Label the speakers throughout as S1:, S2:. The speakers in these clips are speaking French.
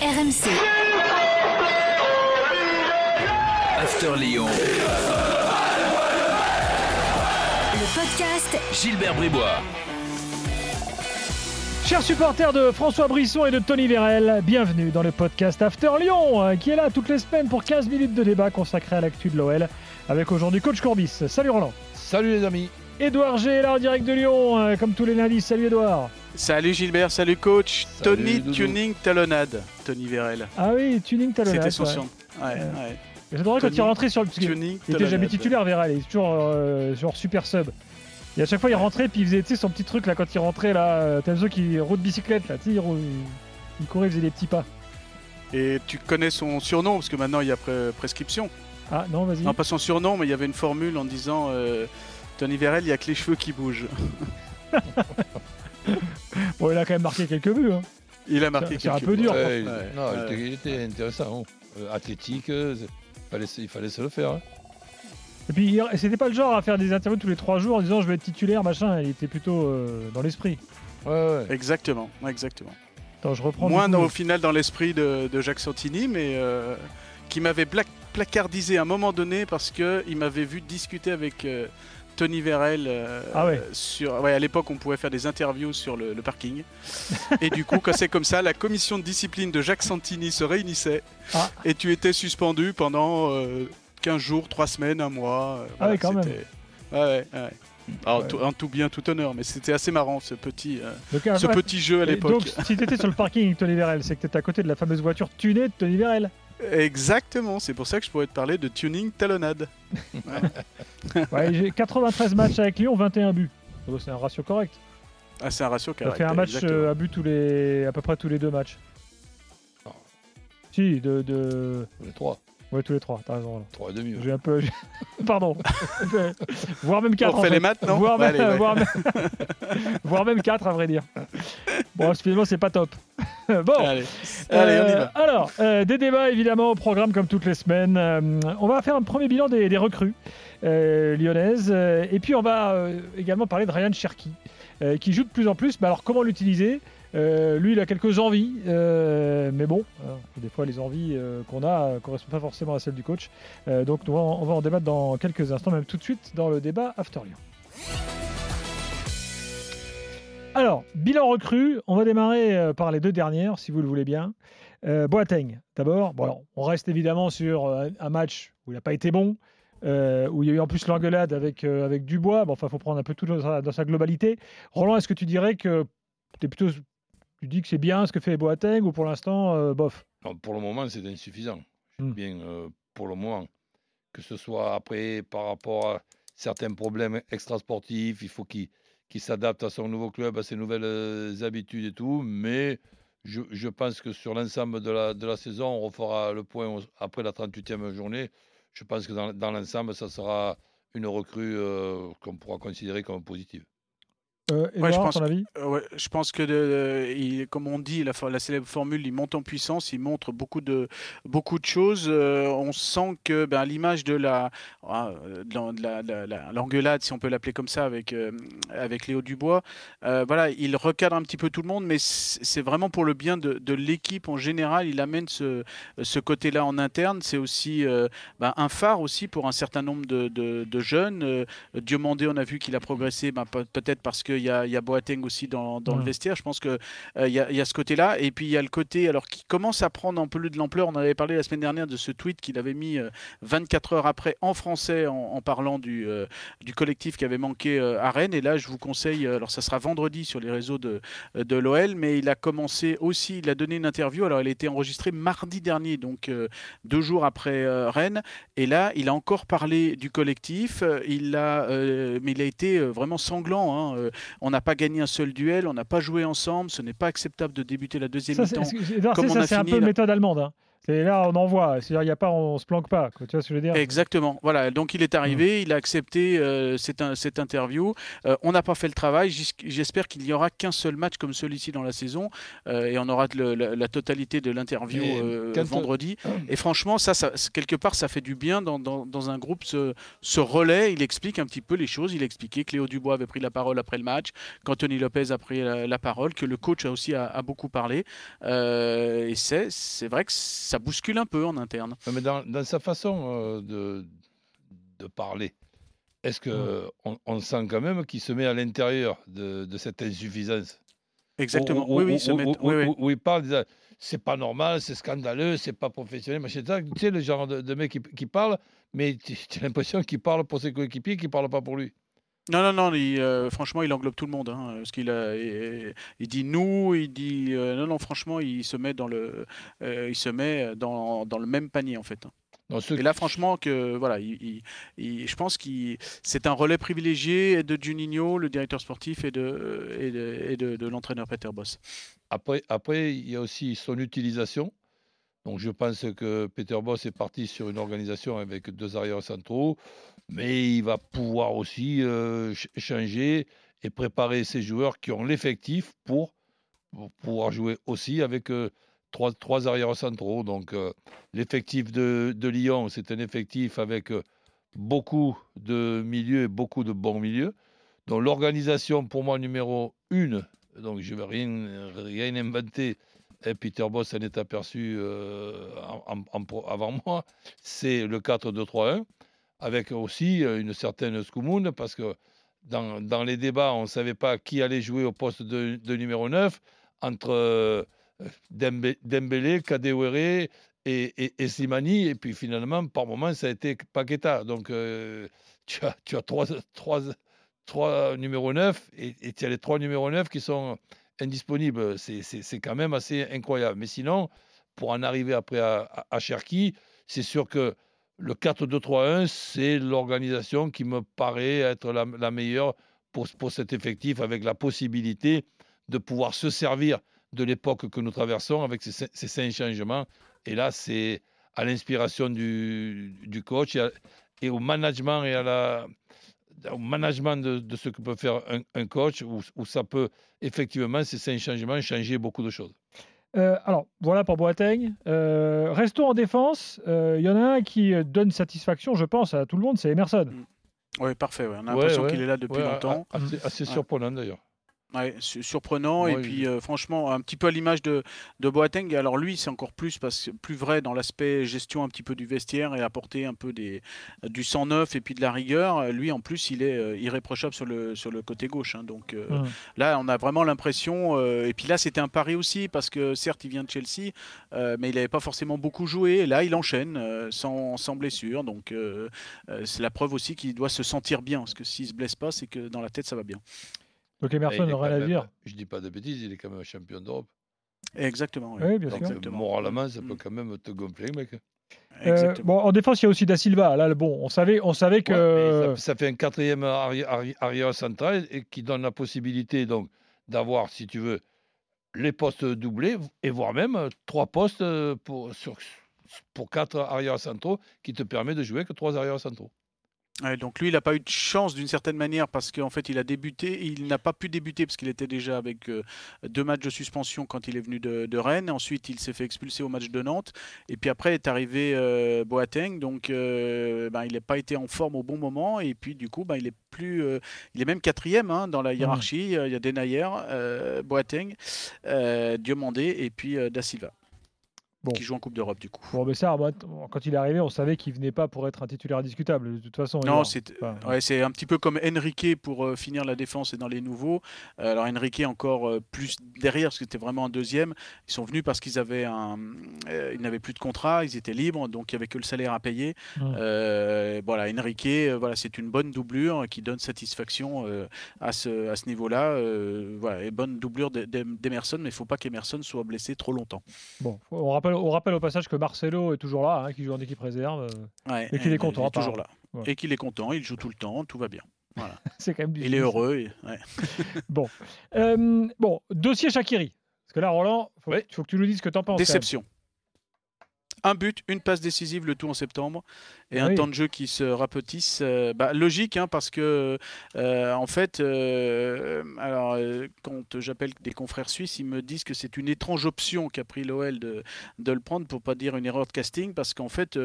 S1: RMC.
S2: After Lyon.
S1: Le podcast
S2: Gilbert Bribois.
S3: Chers supporters de François Brisson et de Tony Vérel, bienvenue dans le podcast After Lyon, euh, qui est là toutes les semaines pour 15 minutes de débat consacré à l'actu de l'OL, avec aujourd'hui Coach Courbis. Salut Roland.
S4: Salut les amis.
S3: Edouard G est là en direct de Lyon, euh, comme tous les lundis. Salut Edouard.
S5: Salut Gilbert, salut coach.
S4: Salut,
S5: Tony
S4: Doudou.
S5: Tuning Talonnade. Tony Vérel.
S3: Ah oui, tuning talonnade.
S5: C'était son
S3: ouais.
S5: Ouais,
S3: Ouais.
S5: ouais.
S3: J'adorais quand il rentrait sur le... parce qu'il
S5: Tuning
S3: Il était jamais titulaire Vérel, il est toujours euh, genre super sub. Et à chaque fois il rentrait puis il faisait tu sais, son petit truc là quand il rentrait là, t'as besoin qu'il roule de bicyclette là, tu sais, il, roule- il courait, il faisait des petits pas.
S5: Et tu connais son surnom parce que maintenant il y a pre- prescription.
S3: Ah non, vas-y.
S5: Non, pas son surnom, mais il y avait une formule en disant euh, Tony Vérel, il y a que les cheveux qui bougent.
S3: Bon, il a quand même marqué quelques buts. Hein.
S5: Il a marqué
S3: C'est un
S5: quelques
S3: peu
S5: buts.
S3: dur.
S4: Ouais, il-
S5: Ouais,
S4: non, il
S5: ouais.
S4: était, il était intéressant. hein. Euh, athlétique, euh, c'est- fallait, il fallait se le faire. hein.
S3: Et puis c'était pas le genre à faire des interviews tous les trois jours en disant je vais être titulaire, machin. Il était plutôt euh, dans l'esprit.
S4: Ouais, ouais.
S5: Exactement, exactement.
S3: Attends, je reprends. du
S5: Moins
S3: coup,
S5: dans-
S3: le-
S5: au final dans l'esprit de, de Jacques Santini, mais euh, qui m'avait pla- placardisé à un moment donné parce qu'il m'avait vu discuter avec euh, Tony Vérel euh,
S3: Ah ouais.
S5: sur. Ouais, à l'époque, on pouvait faire des interviews sur le, le parking. et du coup, quand c'est comme ça, la commission de discipline de Jacques Santini se réunissait
S3: Ah.
S5: et tu étais suspendu pendant euh, 15 jours, 3 semaines, un mois. euh,
S3: Ah ouais, quand même.
S5: c'était- Ouais, ouais, ouais. Alors,
S3: Ouais.
S5: tout- en tout bien, tout honneur, mais c'était assez marrant ce petit, euh,
S3: Donc,
S5: ce
S3: ouais.
S5: petit jeu à l'époque.
S3: Donc, si t'étais sur le parking avec Tony Vérel, c'est que t'étais à côté de la fameuse voiture tunée de Tony Vérel.
S5: Exactement, c'est pour ça que je pourrais te parler de tuning talonnade.
S3: Ouais, j'ai 93 matchs avec Lyon, 21 buts. Donc, c'est un ratio correct.
S5: Ah, c'est un ratio
S3: Ça
S5: correct.
S3: fait un match
S5: exactement.
S3: euh, à but tous les, à peu près tous les deux matchs.
S4: Non.
S3: Si, de, de...
S4: Les trois.
S3: Ouais, tous les trois, t'as raison. Roland.
S4: Trois et demi. ouais.
S3: J'ai un peu. Pardon. Voire même 4
S5: On fait les maths, non
S3: Voire même,
S5: Allez, ouais.
S3: voire même... voire même 4 à vrai dire. Bon, finalement, c'est pas top. bon.
S5: Allez, Allez, on y
S3: Euh,
S5: va.
S3: Alors, euh, des débats évidemment au programme comme toutes les semaines. Euh, on va faire un premier bilan des, des recrues euh, lyonnaises. Euh, et puis on va euh, également parler de Ryan Cherky, euh, qui joue de plus en plus. Mais alors, comment l'utiliser? Euh, Lui, il a quelques envies. euh, mais bon, euh, des fois, les envies euh, qu'on a ne correspondent pas forcément à celles du coach. Euh, donc, on va, en- on va en débattre dans quelques instants, même tout de suite dans le débat After Lyon. Alors, bilan recrue, on va démarrer euh, par les deux dernières, si vous le voulez bien. Euh, Boateng, d'abord. Bon, alors, on reste évidemment sur euh, un match où il n'a pas été bon, euh, où il y a eu en plus l'engueulade avec, euh, avec Dubois. Bon, enfin, il faut prendre un peu tout dans sa, dans sa globalité. Roland, est-ce que tu dirais que es plutôt, tu dis que c'est bien ce que fait Boateng ou pour l'instant, bof?
S4: Non, pour le moment, c'est insuffisant.
S3: Hmm.
S4: bien pour le moment. Que ce soit après par rapport à certains problèmes extrasportifs, il faut qu'il qu'il s'adapte à son nouveau club, à ses nouvelles euh, habitudes et tout. Mais je, pense que sur l'ensemble de la, saison, on refera le point après la 38e journée. Je pense que dans, dans l'ensemble, ça sera une recrue euh, qu'on pourra considérer comme positive.
S3: Euh,
S5: Ouais, je pense
S3: ton avis
S5: Euh, ouais, je pense que, il- comme on dit, la, la célèbre formule, il monte en puissance, il montre beaucoup de, beaucoup de choses. Euh, on sent que, ben, l'image de la, ah, de la- de la- de la- l'engueulade, si on peut l'appeler comme ça, avec, euh, avec Léo Dubois, euh, voilà, il recadre un petit peu tout le monde, mais c'est vraiment pour le bien de, de l'équipe en général. Il amène ce, ce côté-là en interne. C'est aussi euh, ben, un phare aussi pour un certain nombre de, de- de jeunes. Euh, Diomandé, on a vu qu'il a progressé, ben, pe- peut-être parce qu'il y a, il y a Boateng aussi dans, dans le
S3: Mhm.
S5: vestiaire. Je pense qu'il il y, a- il y a ce côté-là. Et puis il y a le côté, alors qui commence à prendre un peu de l'ampleur. On avait parlé la semaine dernière de ce tweet qu'il avait mis euh, 24 heures après en français en, en parlant du, euh, du collectif qui avait manqué euh, à Rennes. Et là, je vous conseille, euh, alors ça sera vendredi sur les réseaux de, de l'OL, mais il a commencé aussi, il a donné une interview. Alors elle a été enregistrée mardi dernier, donc euh, deux jours après euh, Rennes. Et là, il a encore parlé du collectif. Euh, Il a, euh, mais il a été euh, vraiment sanglant. hein. On n'a pas gagné un seul duel, on n'a pas joué ensemble. Ce n'est pas acceptable de débuter la deuxième mi-temps.
S3: c'est- un peu
S5: là-
S3: méthode allemande. hein. C'est là, on envoie. C'est-à-dire, il y a pas, on se planque pas. Quoi. Tu vois ce que je veux dire?
S5: Exactement. Voilà. Donc il est arrivé, il a accepté euh, cette, in- cette interview. Euh, on n'a pas fait le travail. J'es- J'espère qu'il n'y aura qu'un seul match comme celui-ci dans la saison euh, et on aura le- la, la totalité de l'interview euh, vendredi. Et franchement, ça, quelque part, ça fait du bien dans, dans- dans un groupe. Ce, ce relais, il explique un petit peu les choses. Il a expliqué que Léo Dubois avait pris la parole après le match, qu'Anthony Lopez a pris la, la parole, que le coach a aussi a, a beaucoup parlé. Euh, et c'est vrai que ça bouscule un peu en interne.
S4: Mais dans, dans sa façon euh, de, de parler, est-ce que on, on sent quand même qu'il se met à l'intérieur de, de cette insuffisance?
S5: Exactement.
S4: Où- où-
S5: oui, oui,
S4: où-
S5: se oui, oui.
S4: il parle, c'est pas normal, c'est scandaleux, c'est pas professionnel, machin. Tu sais, le genre de, de mec qui, qui parle, mais tu tu as l'impression qu'il parle pour ses coéquipiers, qu'il parle pas pour lui.
S5: Non, non, non, il, euh, franchement, il englobe tout le monde. hein, parce qu'il a, il, il dit nous, il dit euh, non, non, franchement, il se met dans le, euh, il se met dans, dans le même panier en fait. hein. Et là, franchement, que voilà, il, il- il- je pense qu'il, c'est un relais privilégié de Juninho, le directeur sportif, et de, et de, et de- de l'entraîneur Peter Boss.
S4: Après, après, il y a aussi son utilisation. Donc, je pense que Peter Boss est parti sur une organisation avec deux arrières centraux, mais il va pouvoir aussi euh, ch- changer et préparer ses joueurs qui ont l'effectif pour, pouvoir jouer aussi avec euh, trois, trois arrières centraux. Donc, euh, l'effectif de, de Lyon, c'est un effectif avec beaucoup de milieux et beaucoup de bons milieux. Donc, l'organisation, pour moi, numéro une, donc je ne vais rien, rien inventer, et Peter Boss s'en est aperçu avant moi, c'est le 4-2-3-1, avec aussi euh, une certaine Scoumoun, parce que dans, les débats, on ne savait pas qui allait jouer au poste de, numéro 9, entre euh, Dembélé, Kadewere et, et, et puis finalement, par moment, ça a été Paqueta. Donc, euh, tu, as, trois, numéros 9 et, et tu as les trois numéros 9 qui sont indisponibles. C'est- quand même assez incroyable. Mais sinon, pour en arriver après à, Cherki, c'est sûr que le 4-2-3-1, c'est l'organisation qui me paraît être la, meilleure pour, pour cet effectif, avec la possibilité de pouvoir se servir de l'époque que nous traversons avec ces, ces cinq changements. Et là, c'est à l'inspiration du, du coach et, et au management et à la, au management de, de ce que peut faire un, un coach, où, où ça peut effectivement, ces cinq changements, changer beaucoup de choses.
S3: Euh, alors, voilà pour Boateng. Euh, restons en défense. Euh, Il y en a un qui euh, donne satisfaction, je pense, à tout le monde, c'est Emerson.
S5: Oui, parfait. ouais. On a
S4: Ouais,
S5: l'impression
S4: ouais.
S5: qu'il est là depuis
S4: Ouais,
S5: longtemps.
S4: Assez, assez
S5: Ouais.
S4: surprenant d'ailleurs.
S5: Ouais, su- surprenant et puis euh, franchement un petit peu à l'image de, de Boateng. Alors lui c'est encore plus parce plus vrai dans l'aspect gestion un petit peu du vestiaire et apporter un peu des du sang neuf et puis de la rigueur. Lui en plus il est euh, irréprochable sur le sur le côté gauche. hein. donc euh, là on a vraiment l'impression et puis là c'était un pari aussi parce que certes il vient de Chelsea mais il n'avait pas forcément beaucoup joué. Et là il enchaîne sans, sans blessure donc c'est la preuve aussi qu'il doit se sentir bien parce que s'il se blesse pas c'est que dans la tête ça va bien.
S3: Donc Emerson rien
S4: même-
S3: dire.
S4: Je dis pas de bêtises, il est quand même champion d'Europe.
S5: Exactement. oui.
S3: Oui, bien
S4: Donc,
S3: sûr.
S5: Exactement.
S4: moralement, ça peut
S5: Mm.
S4: quand même te gonfler, mec.
S3: Euh, bon, en défense, il y a aussi Da Silva. Là, bon, on savait, on savait que.
S4: Ouais, ça, ça fait un quatrième arri- arri- arrière central et qui donne la possibilité donc d'avoir, si tu veux, les postes doublés et voire même euh, trois postes euh, pour, sur, pour quatre arrières centraux qui te permet de jouer que trois arrières centraux.
S5: Ouais, donc lui, il n'a pas eu de chance d'une certaine manière parce qu'en fait, il a débuté. Il n'a pas pu débuter parce qu'il était déjà avec euh, deux matchs de suspension quand il est venu de, de Rennes. Ensuite, il s'est fait expulser au match de Nantes. Et puis après est arrivé euh, Boateng. Donc, euh, ben, il n'a pas été en forme au bon moment. Et puis, du coup, ben, il est plus, il est même quatrième hein, dans la hiérarchie. Il y a Denayer, Boateng, Diomandé et puis Da Silva.
S3: Bon.
S5: Qui joue en Coupe d'Europe du coup.
S3: Bon, mais ça, quand il est arrivé, on savait qu'il venait pas pour être un titulaire indiscutable. De toute façon.
S5: Non, c'est
S3: enfin,
S5: ouais, c'est un petit peu comme Enrique pour euh, finir la défense et dans les nouveaux. Euh, alors Enrique encore euh, plus derrière parce que c'était vraiment un deuxième. Ils sont venus parce qu'ils avaient un, euh, ils n'avaient plus de contrat, ils étaient libres, donc il y avait que le salaire à payer.
S3: Mm.
S5: Euh, voilà, Enrique, euh, voilà, c'est une bonne doublure qui donne satisfaction euh, à ce, à ce niveau-là. Euh, voilà, et bonne doublure d'E- d'Em- d'Emerson, mais il faut pas qu'Emerson soit blessé trop longtemps.
S3: Bon, on rappelle, on rappelle au passage que Marcelo est toujours là, hein, qui joue en équipe réserve. euh,
S5: Ouais,
S3: Et qu'il est content,
S5: Il est toujours là.
S3: Ouais.
S5: Et qu'il est content, il joue tout le temps, tout va bien.
S3: c'est quand même
S5: Il est heureux. et- ouais.
S3: Bon, Euh, bon, dossier Shakiri. Parce que là, Roland, il faut, faut que tu nous dises ce que tu en penses.
S5: Déception. Un but, une passe décisive, le tout en septembre, et
S3: Ah
S5: un
S3: oui.
S5: temps de jeu qui se rapetisse. euh, bah, logique, hein, parce que euh, en fait, euh, alors quand j'appelle des confrères suisses, ils me disent que c'est une étrange option qu'a pris l'OL de, de le prendre, pour pas dire une erreur de casting, parce qu'en fait,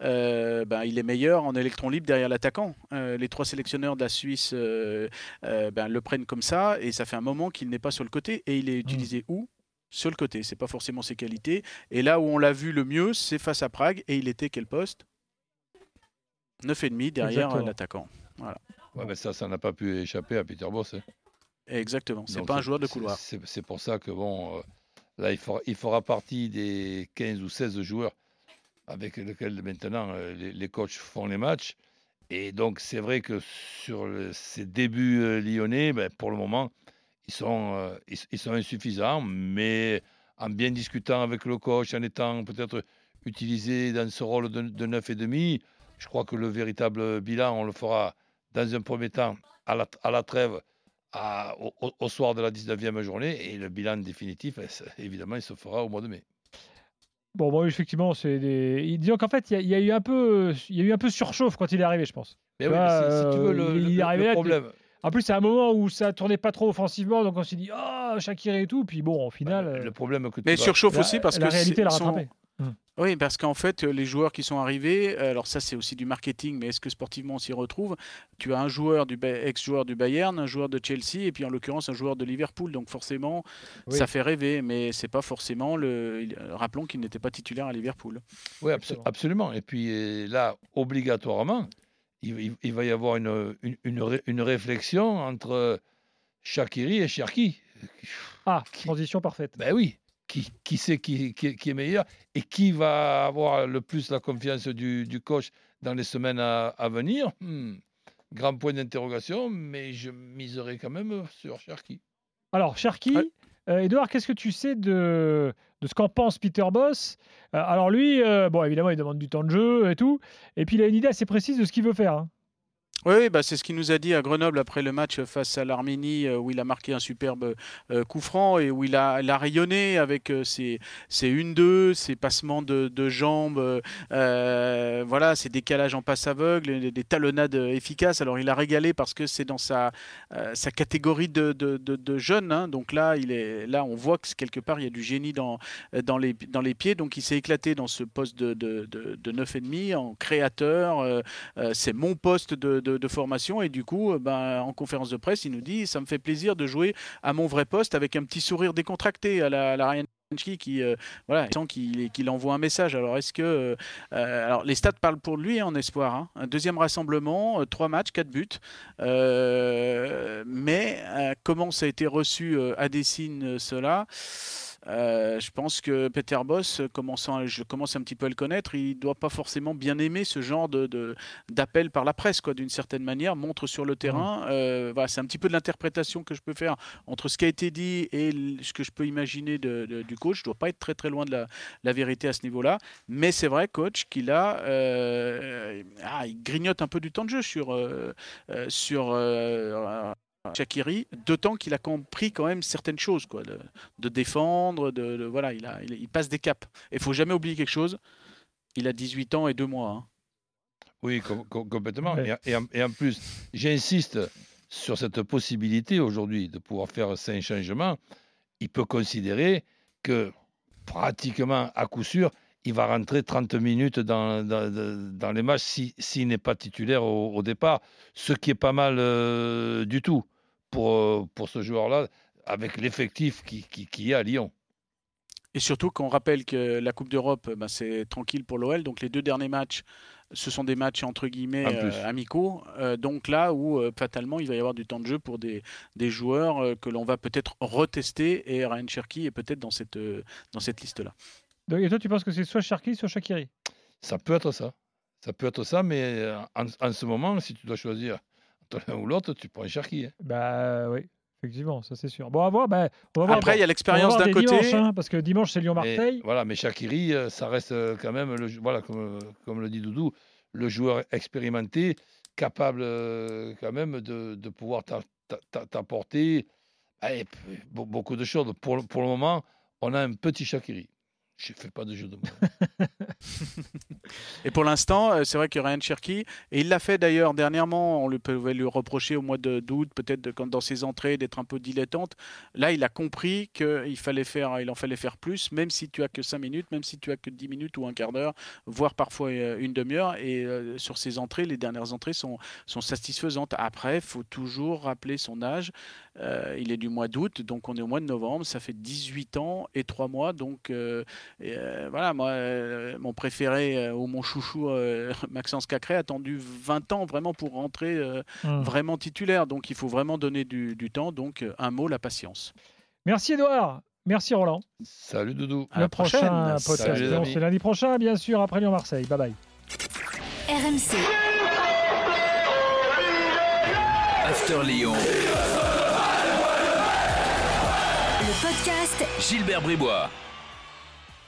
S5: bah, il est meilleur en électron libre derrière l'attaquant. Les trois sélectionneurs de la Suisse ben, le prennent comme ça, et ça fait un moment qu'il n'est pas sur le côté, et il est utilisé où? Sur le côté, c'est pas forcément ses qualités. Et là où on l'a vu le mieux, c'est face à Prague. Et il était quel poste? 9,5 derrière l'attaquant.
S4: Ouais, mais ça, ça n'a pas pu échapper à Peter Boss. hein.
S5: Exactement. C'est pas un joueur de couloir.
S4: C'est pour ça que, bon, euh, là, il fera, il fera partie des 15 ou 16 joueurs avec lesquels maintenant euh, les, les coachs font les matchs. Et donc, c'est vrai que sur le- ces débuts euh, lyonnais, ben, pour le moment, ils sont, euh, ils, ils sont insuffisants, mais en bien discutant avec le coach, en étant peut-être utilisé dans ce rôle de, de 9,5, je crois que le véritable bilan, on le fera dans un premier temps à la, à la trêve à- au, soir de la 19e journée et le bilan définitif, évidemment, il se fera au mois de mai.
S3: Bon, bon, effectivement, c'est des. Disons qu'en fait, il y, a- il y a eu un peu, il y a eu un peu surchauffe quand il est arrivé, je pense.
S4: Mais oui,
S3: vois,
S4: mais si, si tu veux, le,
S3: euh, il
S4: le-
S3: est
S4: le
S3: arrivé là, tu-
S4: problème,
S3: En plus, c'est un moment où ça tournait pas trop offensivement, donc on s'est dit, ah, Shakiri et tout. Puis bon, au final,
S4: le,
S3: euh,
S4: le problème que tu
S5: Mais
S4: vas-
S5: surchauffe
S3: la,
S5: aussi parce
S3: la
S5: que
S3: réalité l'a rattrapé.
S5: Oui, parce qu'en fait, euh, les joueurs qui sont arrivés, euh, alors ça c'est aussi du marketing, mais est-ce que sportivement on s'y retrouve? Tu as un joueur du ex-joueur du Bayern, un joueur de Chelsea, et puis en l'occurrence un joueur de Liverpool. Donc forcément,
S3: Oui.
S5: ça fait rêver, mais c'est pas forcément le. Rappelons qu'il n'était pas titulaire à Liverpool.
S4: Oui, abso-
S3: Exactement.
S4: absolument. Et puis là, obligatoirement, il, il- il va y avoir une, une, une ré- une réflexion entre Shakiri et Cherki.
S3: Ah,
S4: Qui-
S3: transition parfaite.
S4: Ben oui, qui, qui sait qui, qui, qui est meilleur et qui va avoir le plus la confiance du, du coach dans les semaines à, à venir? Hmm, Grand point d'interrogation, mais je miserai quand même sur Cherki.
S3: Alors, Cherki,
S5: Ouais.
S3: euh, Edouard, qu'est-ce que tu sais de, de ce qu'en pense Peter Boss? Euh, Alors, lui, euh, bon, évidemment, il demande du temps de jeu et tout. Et puis, il a une idée assez précise de ce qu'il veut faire. hein.
S5: Oui, bah, c'est ce qu'il nous a dit à Grenoble après le match face à l'Arménie, euh, où il a marqué un superbe euh, coup franc et où il a, rayonné avec euh, ses, ses 1-2, ses passements de, jambes, voilà, ses décalages en passe aveugle, des, des talonnades efficaces. Alors il a régalé parce que c'est dans sa, catégorie de, de, hein. Donc là, il est, là, on voit que quelque part, il y a du génie dans, les, dans les pieds. Donc il s'est éclaté dans ce poste de, de, de, de 9,5 en créateur. c'est mon poste de, de- formation et du coup, euh, ben, en conférence de presse, il nous dit ça me fait plaisir de jouer à mon vrai poste avec un petit sourire décontracté à la, à qui euh, voilà il sent qu'il envoie un message. Alors est-ce que euh, euh, alors les stats parlent pour lui hein, en espoir hein. un deuxième rassemblement trois matchs quatre buts. Mais comment ça a été reçu à Dessine cela? Euh, je pense que Peter Boss, euh, commençant je commence un petit peu à le connaître, il doit pas forcément bien aimer ce genre de, d'appel par la presse, quoi, d'une certaine manière, montre sur le terrain. Euh, voilà, c'est un petit peu de l'interprétation que je peux faire entre ce qui a été dit et ce que je peux imaginer de- de- du coach. Je dois pas être très très loin de la, la vérité à ce niveau-là, mais c'est vrai, coach, qu'il a, euh, ah, il grignote un peu du temps de jeu sur sur Shakiri, d'autant qu'il a compris quand même certaines choses, quoi, de, de défendre, de, de- voilà, il, a, il, il passe des caps. Et il faut jamais oublier quelque chose. Il a 18 ans et 2 mois. hein.
S4: Oui, com- com- complètement.
S3: Ouais.
S4: Et, et en, et en plus, j'insiste sur cette possibilité aujourd'hui de pouvoir faire cinq changements. Il peut considérer que pratiquement à coup sûr, il va rentrer 30 minutes dans, dans- les matchs si- s'il n'est pas titulaire au, au départ, ce qui est pas mal euh, du tout pour, euh, pour ce joueur-là, avec l'effectif qui, qui, qui est à Lyon.
S5: Et surtout qu'on rappelle que la Coupe d'Europe, ben, c'est tranquille pour l'OL. Donc les deux derniers matchs, ce sont des matchs entre guillemets euh, amicaux. Euh, donc là où euh, fatalement il va y avoir du temps de jeu pour des, des joueurs que l'on va peut-être retester. Et Ryan Cherky est peut-être dans cette, dans cette liste-là.
S3: Donc, et toi, tu penses que c'est soit Cherki, soit Shakiri?
S4: Ça peut être ça. Ça peut être ça, mais euh, en, en ce moment, si tu dois choisir entre l'un ou l'autre, tu prends Cherki. hein.
S3: Bah oui, effectivement, ça c'est sûr. Bon, à voir. Bah, on va voir.
S5: Après, il y a l'expérience d'un côté.
S3: dimanches, hein, parce que dimanche, c'est Lyon-Marseille.
S4: voilà, mais Shakiri, euh, ça reste euh, quand même, le, voilà, comme, comme le dit Doudou, le joueur expérimenté, capable quand même de, de pouvoir t'a- t'a- t'a- t'apporter beaucoup de choses. Pour, le- pour le moment, on a un petit Shakiri. Je ne fais pas de jeu de mots.
S5: Et pour l'instant, euh, c'est vrai que Ryan Cherky, et il l'a fait d'ailleurs dernièrement, on lui pouvait lui reprocher au mois d'août, peut-être dans ses entrées, d'être un peu dilettante. Là, il a compris qu'il fallait faire, il en fallait faire plus, même si tu as que 5 minutes, même si tu as que 10 minutes ou un quart d'heure, voire parfois euh, une demi-heure. Et euh, sur ses entrées, les dernières entrées sont, sont satisfaisantes. Après, il faut toujours rappeler son âge. Il est du mois d'août, donc on est au mois de novembre. Ça fait 18 ans et 3 mois. Donc voilà, moi, mon préféré ou mon chouchou, euh, Maxence Cacré, a attendu 20 ans vraiment pour rentrer euh,
S3: Hum.
S5: vraiment titulaire. Donc il faut vraiment donner du, du temps. Donc euh, un mot, la patience.
S3: Merci Edouard. Merci Roland.
S4: Salut Doudou.
S5: À
S3: le
S5: la
S3: prochain
S5: prochaine.
S3: podcast,
S4: Salut,
S3: c'est lundi prochain, bien sûr, après Lyon-Marseille. Bye bye.
S1: RMC,
S2: After Lyon.
S1: le podcast
S2: Gilbert Bribois.